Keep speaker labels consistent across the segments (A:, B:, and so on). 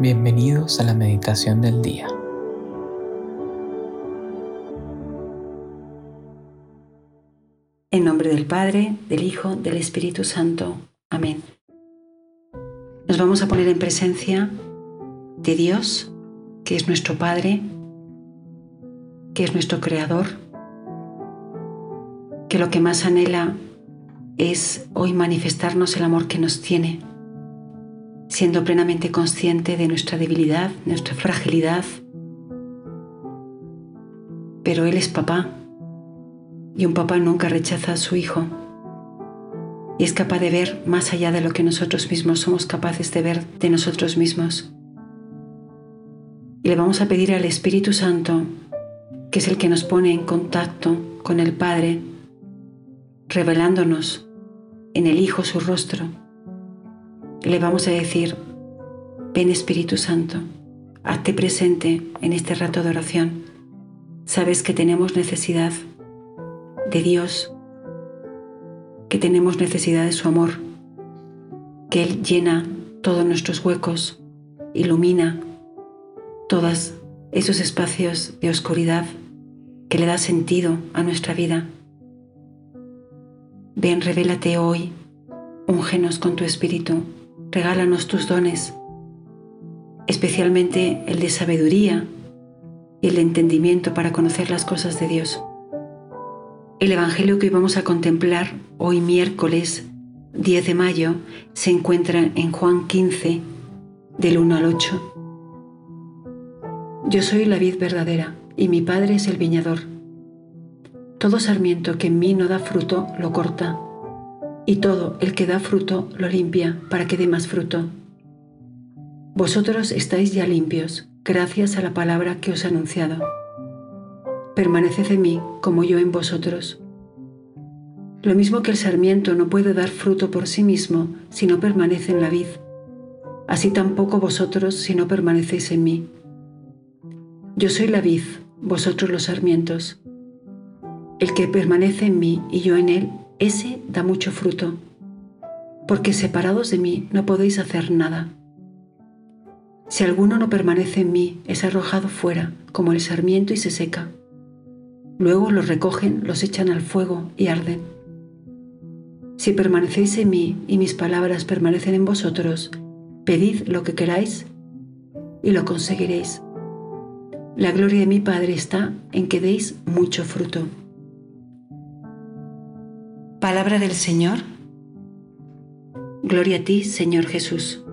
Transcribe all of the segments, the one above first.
A: Bienvenidos a la meditación del día.
B: En nombre del Padre, del Hijo, del Espíritu Santo. Amén. Nos vamos a poner en presencia de Dios, que es nuestro Padre, que es nuestro Creador, que lo que más anhela es hoy manifestarnos el amor que nos tiene siendo plenamente consciente de nuestra debilidad, nuestra fragilidad. Pero Él es papá y un papá nunca rechaza a su hijo y es capaz de ver más allá de lo que nosotros mismos somos capaces de ver de nosotros mismos. Y le vamos a pedir al Espíritu Santo, que es el que nos pone en contacto con el Padre, revelándonos en el Hijo su rostro le vamos a decir, ven Espíritu Santo, hazte presente en este rato de oración. Sabes que tenemos necesidad de Dios, que tenemos necesidad de su amor, que Él llena todos nuestros huecos, ilumina todos esos espacios de oscuridad que le da sentido a nuestra vida. Ven, revélate hoy, úngenos con tu espíritu regálanos tus dones, especialmente el de sabiduría y el entendimiento para conocer las cosas de Dios. El Evangelio que hoy vamos a contemplar hoy miércoles 10 de mayo se encuentra en Juan 15, del 1 al 8. Yo soy la vid verdadera y mi Padre es el viñador. Todo sarmiento que en mí no da fruto lo corta y todo el que da fruto lo limpia para que dé más fruto. Vosotros estáis ya limpios, gracias a la palabra que os he anunciado. Permaneced en mí como yo en vosotros. Lo mismo que el sarmiento no puede dar fruto por sí mismo si no permanece en la vid, así tampoco vosotros si no permanecéis en mí. Yo soy la vid, vosotros los sarmientos. El que permanece en mí y yo en él, ese da mucho fruto, porque separados de mí no podéis hacer nada. Si alguno no permanece en mí, es arrojado fuera, como el sarmiento, y se seca. Luego los recogen, los echan al fuego y arden. Si permanecéis en mí y mis palabras permanecen en vosotros, pedid lo que queráis y lo conseguiréis. La gloria de mi Padre está en que deis mucho fruto. Palabra del Señor. Gloria a ti, Señor Jesús.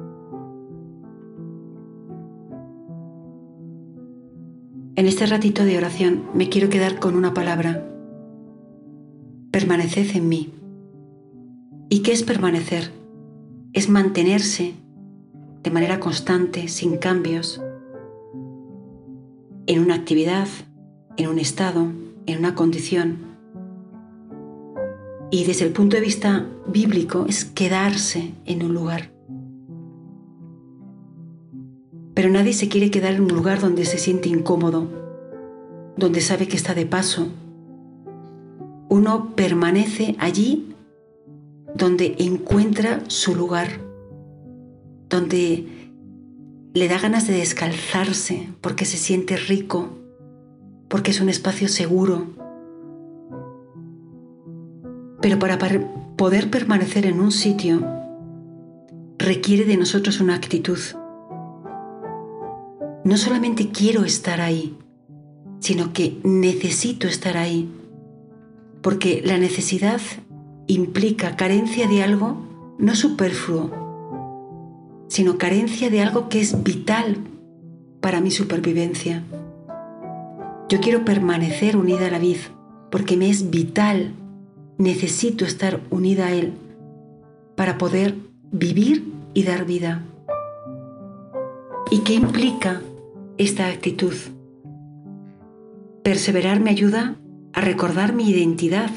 B: En este ratito de oración me quiero quedar con una palabra. Permaneced en mí. ¿Y qué es permanecer? Es mantenerse de manera constante, sin cambios, en una actividad, en un estado, en una condición y desde el punto de vista bíblico es quedarse en un lugar. Pero nadie se quiere quedar en un lugar donde se siente incómodo, donde sabe que está de paso. Uno permanece allí donde encuentra su lugar, donde le da ganas de descalzarse porque se siente rico, porque es un espacio seguro, pero para poder permanecer en un sitio requiere de nosotros una actitud. No solamente quiero estar ahí, sino que necesito estar ahí, porque la necesidad implica carencia de algo no superfluo, sino carencia de algo que es vital para mi supervivencia. Yo quiero permanecer unida a la vid porque me es vital necesito estar unida a Él para poder vivir y dar vida. ¿Y qué implica esta actitud? Perseverar me ayuda a recordar mi identidad.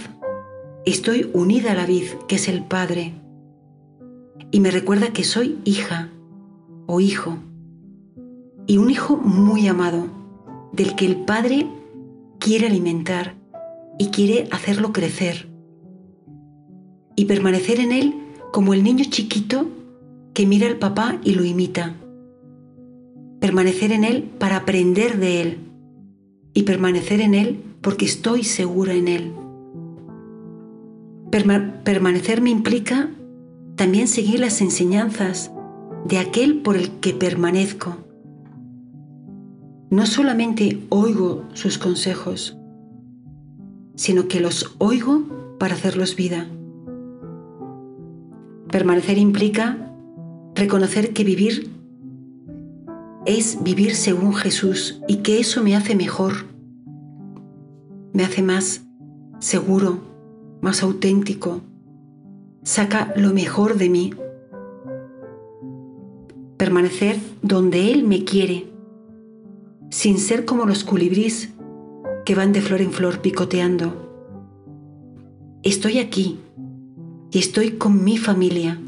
B: Estoy unida a la vid, que es el Padre, y me recuerda que soy hija o hijo, y un hijo muy amado, del que el Padre quiere alimentar y quiere hacerlo crecer y permanecer en él como el niño chiquito que mira al papá y lo imita. permanecer en Él para aprender de Él y permanecer en Él porque estoy segura en Él. permanecer me implica también seguir las enseñanzas de aquel por el que permanezco. No solamente oigo sus consejos, sino que los oigo para hacerlos vida. Permanecer implica reconocer que vivir es vivir según Jesús y que eso me hace mejor, me hace más seguro, más auténtico, saca lo mejor de mí. Permanecer donde Él me quiere, sin ser como los culibrís que van de flor en flor picoteando. Estoy aquí y estoy con mi familia,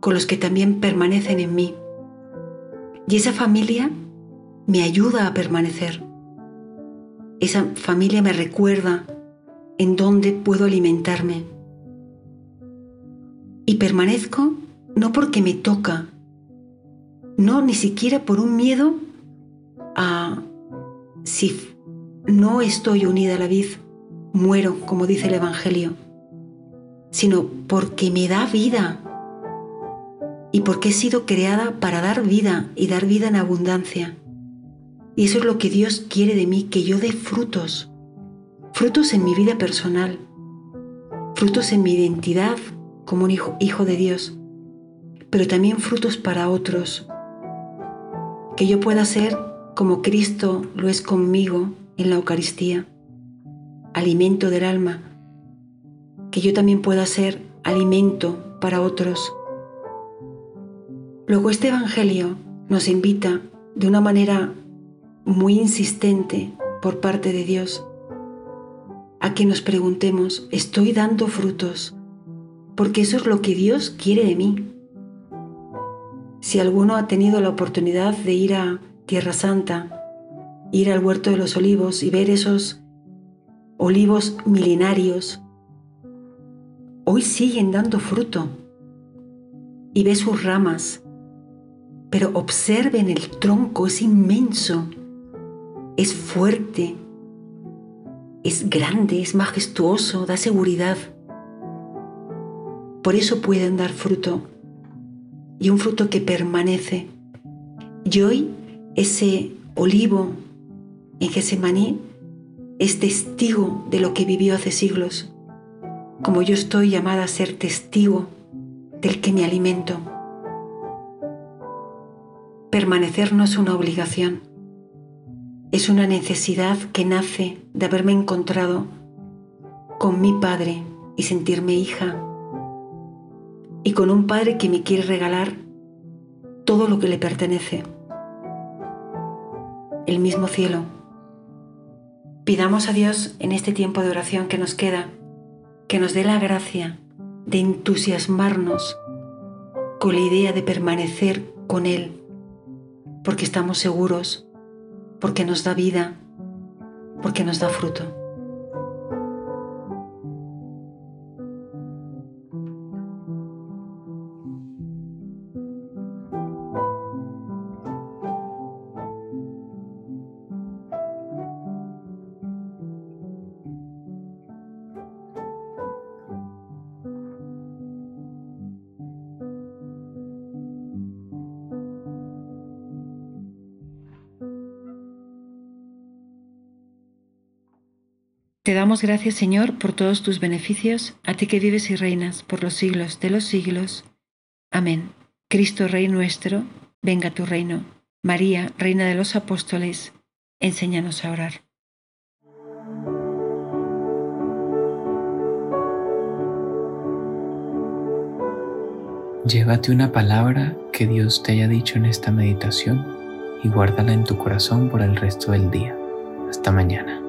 B: con los que también permanecen en mí. Y esa familia me ayuda a permanecer. Esa familia me recuerda en dónde puedo alimentarme. Y permanezco no porque me toca, no ni siquiera por un miedo a si no estoy unida a la vid, muero, como dice el Evangelio, sino porque me da vida. Y porque he sido creada para dar vida y dar vida en abundancia. Y eso es lo que Dios quiere de mí, que yo dé frutos, frutos en mi vida personal, frutos en mi identidad como un hijo, hijo de Dios, pero también frutos para otros, que yo pueda ser como Cristo lo es conmigo en la Eucaristía, alimento del alma, que yo también pueda ser alimento para otros Luego este Evangelio nos invita de una manera muy insistente por parte de Dios a que nos preguntemos, ¿estoy dando frutos? Porque eso es lo que Dios quiere de mí. Si alguno ha tenido la oportunidad de ir a Tierra Santa, ir al huerto de los olivos y ver esos olivos milenarios, hoy siguen dando fruto y ve sus ramas pero observen el tronco, es inmenso, es fuerte, es grande, es majestuoso, da seguridad. Por eso pueden dar fruto y un fruto que permanece. Y hoy ese olivo en Gesemaní es testigo de lo que vivió hace siglos, como yo estoy llamada a ser testigo del que me alimento. Permanecer no es una obligación, es una necesidad que nace de haberme encontrado con mi Padre y sentirme hija, y con un Padre que me quiere regalar todo lo que le pertenece, el mismo cielo. Pidamos a Dios en este tiempo de oración que nos queda, que nos dé la gracia de entusiasmarnos con la idea de permanecer con Él porque estamos seguros, porque nos da vida, porque nos da fruto. Te damos gracias, Señor, por todos tus beneficios, a ti que vives y reinas por los siglos de los siglos. Amén. Cristo, Rey nuestro, venga tu reino. María, Reina de los Apóstoles, enséñanos a orar.
A: Llévate una palabra que Dios te haya dicho en esta meditación y guárdala en tu corazón por el resto del día. Hasta mañana.